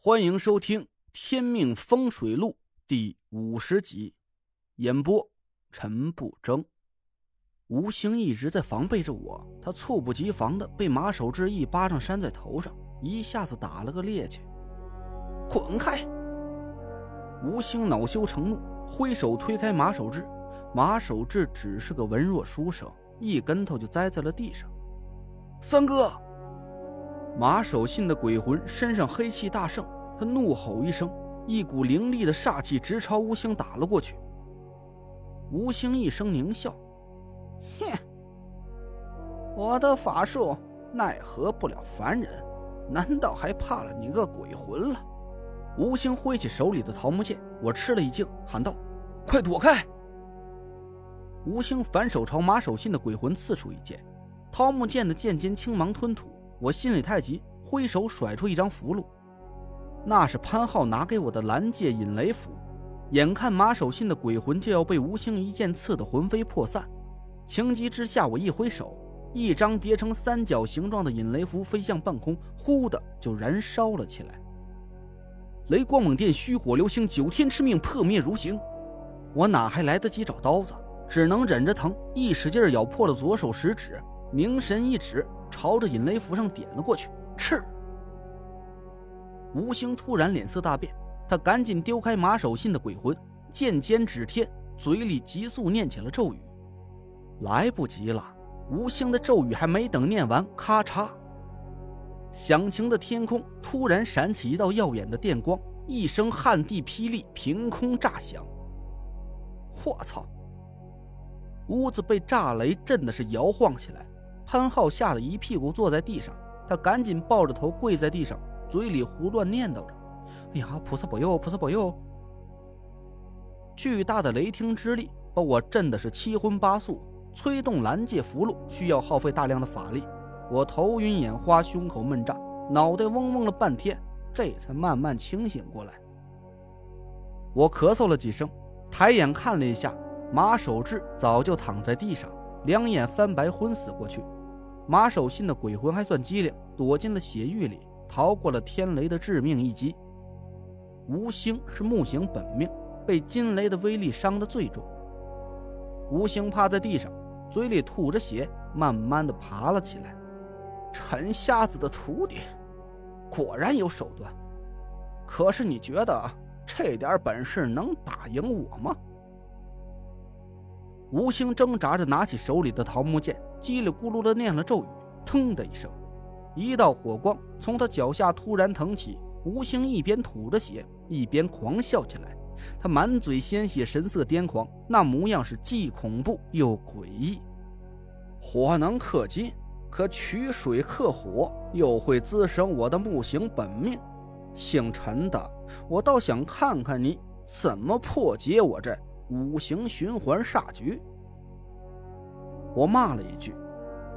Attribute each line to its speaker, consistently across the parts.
Speaker 1: 欢迎收听《天命风水录》第五十集，演播陈不争。吴兴一直在防备着我，他猝不及防的被马守志一巴掌扇在头上，一下子打了个趔趄。滚开！吴兴恼羞成怒，挥手推开马守志。马守志只是个文弱书生，一跟头就栽在了地上。三哥！马守信的鬼魂身上黑气大盛，他怒吼一声，一股凌厉的煞气直朝吴兴打了过去。吴兴一声狞笑：“哼，我的法术奈何不了凡人，难道还怕了你个鬼魂了？”吴兴挥起手里的桃木剑，我吃了一惊，喊道：“快躲开！”吴兴反手朝马守信的鬼魂刺出一剑，桃木剑的剑尖青芒吞吐。我心里太急，挥手甩出一张符箓，那是潘浩拿给我的蓝界引雷符。眼看马守信的鬼魂就要被吴兴一剑刺得魂飞魄散，情急之下，我一挥手，一张叠成三角形状的引雷符飞向半空，忽的就燃烧了起来。雷光猛电，虚火流星，九天之命破灭如形。我哪还来得及找刀子，只能忍着疼，一使劲咬破了左手食指，凝神一指。朝着引雷符上点了过去，嗤。吴兴突然脸色大变，他赶紧丢开马守信的鬼魂，剑尖指天，嘴里急速念起了咒语。来不及了，吴兴的咒语还没等念完，咔嚓！响晴的天空突然闪起一道耀眼的电光，一声撼地霹雳凭空炸响。我操！屋子被炸雷震的是摇晃起来。潘浩吓得一屁股坐在地上，他赶紧抱着头跪在地上，嘴里胡乱念叨着：“哎呀，菩萨保佑，菩萨保佑！”巨大的雷霆之力把我震的是七荤八素，催动蓝界符箓需要耗费大量的法力，我头晕眼花，胸口闷胀，脑袋嗡嗡了半天，这才慢慢清醒过来。我咳嗽了几声，抬眼看了一下，马守志早就躺在地上，两眼翻白，昏死过去。马守信的鬼魂还算机灵，躲进了血域里，逃过了天雷的致命一击。吴兴是木星本命，被金雷的威力伤得最重。吴兴趴在地上，嘴里吐着血，慢慢的爬了起来。陈瞎子的徒弟，果然有手段。可是你觉得这点本事能打赢我吗？吴兴挣扎着拿起手里的桃木剑。叽里咕噜的念了咒语，腾的一声，一道火光从他脚下突然腾起。吴兴一边吐着血，一边狂笑起来。他满嘴鲜血，神色癫狂，那模样是既恐怖又诡异。火能克金，可取水克火，又会滋生我的木星本命。姓陈的，我倒想看看你怎么破解我这五行循环煞局。我骂了一句，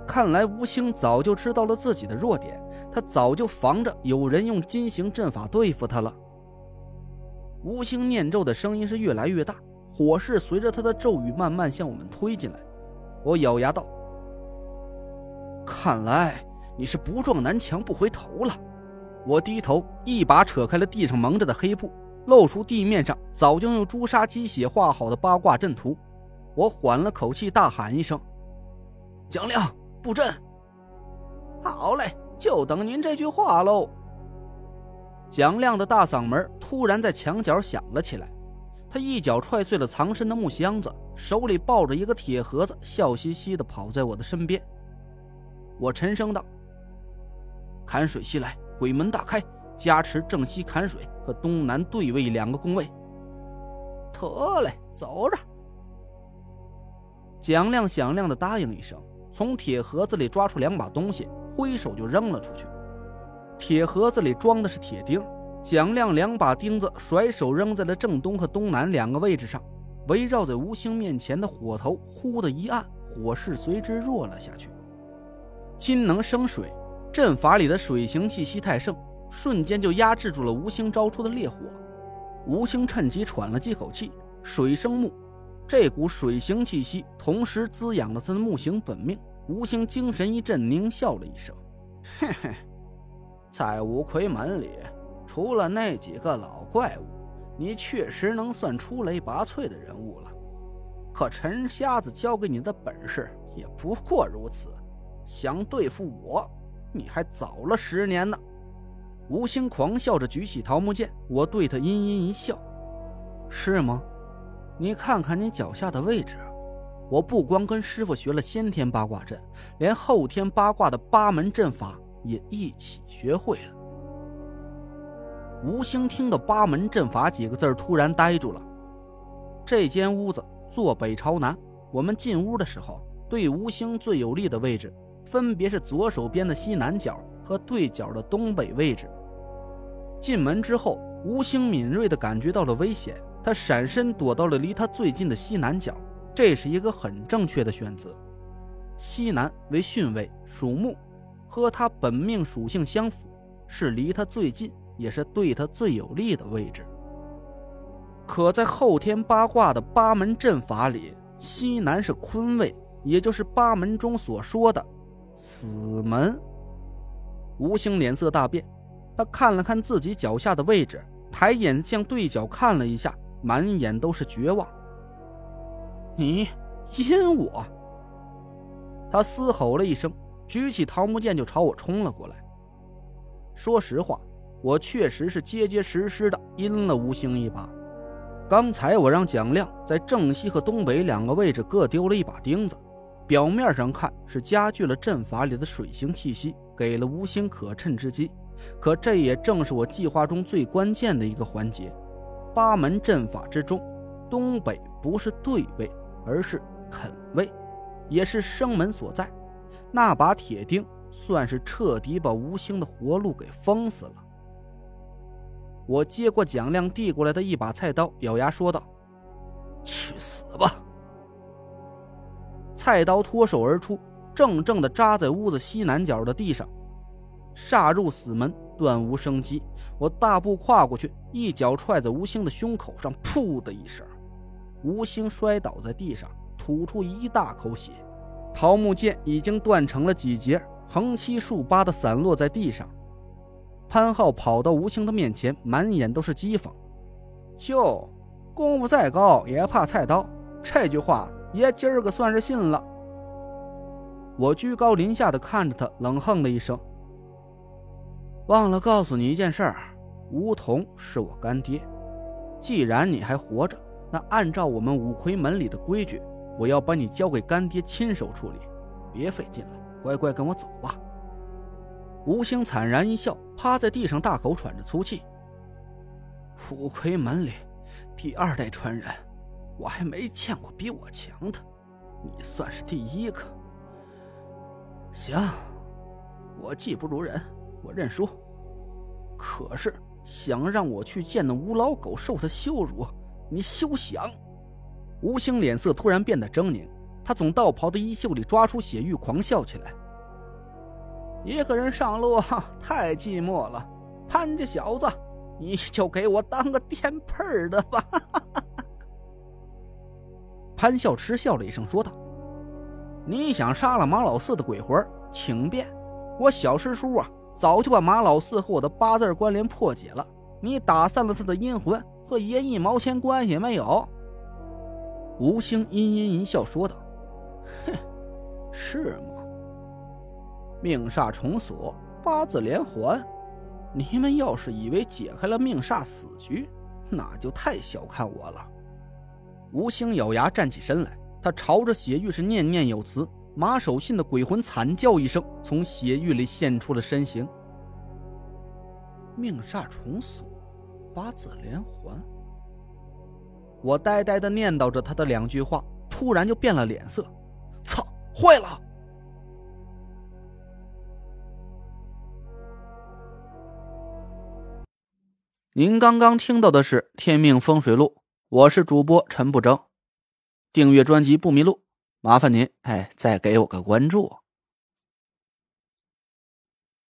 Speaker 1: 看来吴兴早就知道了自己的弱点，他早就防着有人用金行阵法对付他了。吴兴念咒的声音是越来越大，火势随着他的咒语慢慢向我们推进来。我咬牙道：“看来你是不撞南墙不回头了。”我低头一把扯开了地上蒙着的黑布，露出地面上早就用朱砂鸡血画好的八卦阵图。我缓了口气，大喊一声。蒋亮布阵，好嘞，就等您这句话喽。蒋亮的大嗓门突然在墙角响了起来，他一脚踹碎了藏身的木箱子，手里抱着一个铁盒子，笑嘻嘻的跑在我的身边。我沉声道：“坎水西来，鬼门大开，加持正西坎水和东南对位两个宫位。”得嘞，走着。蒋亮响亮的答应一声。从铁盒子里抓出两把东西，挥手就扔了出去。铁盒子里装的是铁钉，蒋亮两把钉子甩手扔在了正东和东南两个位置上。围绕在吴兴面前的火头忽的一暗，火势随之弱了下去。金能生水，阵法里的水行气息太盛，瞬间就压制住了吴兴招出的烈火。吴兴趁机喘了几口气，水生木。这股水行气息同时滋养了他的木行本命。吴兴精神一振，狞笑了一声：“嘿嘿，在五魁门里，除了那几个老怪物，你确实能算出类拔萃的人物了。可陈瞎子教给你的本事也不过如此，想对付我，你还早了十年呢。吴兴狂笑着举起桃木剑，我对他阴阴一笑：“是吗？你看看你脚下的位置，我不光跟师傅学了先天八卦阵，连后天八卦的八门阵法也一起学会了。”吴兴听到“八门阵法”几个字，突然呆住了。这间屋子坐北朝南，我们进屋的时候，对吴兴最有利的位置，分别是左手边的西南角和对角的东北位置。进门之后，吴兴敏锐地感觉到了危险，他闪身躲到了离他最近的西南角。这是一个很正确的选择。西南为巽位，属木，和他本命属性相符，是离他最近。也是对他最有利的位置。可在后天八卦的八门阵法里，西南是坤位，也就是八门中所说的死门。吴兴脸色大变，他看了看自己脚下的位置，抬眼向对角看了一下，满眼都是绝望。你阴我！他嘶吼了一声，举起桃木剑就朝我冲了过来。说实话。我确实是结结实实的阴了吴兴一把。刚才我让蒋亮在正西和东北两个位置各丢了一把钉子，表面上看是加剧了阵法里的水星气息，给了吴兴可趁之机。可这也正是我计划中最关键的一个环节。八门阵法之中，东北不是对位，而是肯位，也是生门所在。那把铁钉算是彻底把吴兴的活路给封死了。我接过蒋亮递过来的一把菜刀，咬牙说道：“去死吧！”菜刀脱手而出，正正的扎在屋子西南角的地上。杀入死门，断无生机。我大步跨过去，一脚踹在吴兴的胸口上，噗的一声，吴兴摔倒在地上，吐出一大口血。桃木剑已经断成了几节，横七竖八的散落在地上。潘浩跑到吴兴的面前，满眼都是讥讽：“哟，功夫再高也怕菜刀。”这句话爷今儿个算是信了。我居高临下的看着他，冷哼了一声：“忘了告诉你一件事儿，吴桐是我干爹。既然你还活着，那按照我们五魁门里的规矩，我要把你交给干爹亲手处理。别费劲了，乖乖跟我走吧。”吴兴惨然一笑，趴在地上大口喘着粗气。五魁门里第二代传人，我还没见过比我强的，你算是第一个。行，我技不如人，我认输。可是想让我去见那吴老狗受他羞辱，你休想！吴兴脸色突然变得狰狞，他从道袍的衣袖里抓出血玉，狂笑起来。一个人上路太寂寞了，潘家小子，你就给我当个垫背的吧。潘笑嗤笑了一声，说道：“你想杀了马老四的鬼魂，请便。我小师叔啊，早就把马老四和我的八字关联破解了。你打散了他的阴魂，和爷一毛钱关系也没有。”吴兴阴阴一笑，说道：“哼，是吗？”命煞重锁，八字连环。你们要是以为解开了命煞死局，那就太小看我了。吴兴咬牙站起身来，他朝着血玉是念念有词。马守信的鬼魂惨叫一声，从血玉里现出了身形。命煞重锁，八字连环。我呆呆的念叨着他的两句话，突然就变了脸色。操，坏了！您刚刚听到的是《天命风水录》，我是主播陈不争。订阅专辑不迷路，麻烦您哎，再给我个关注。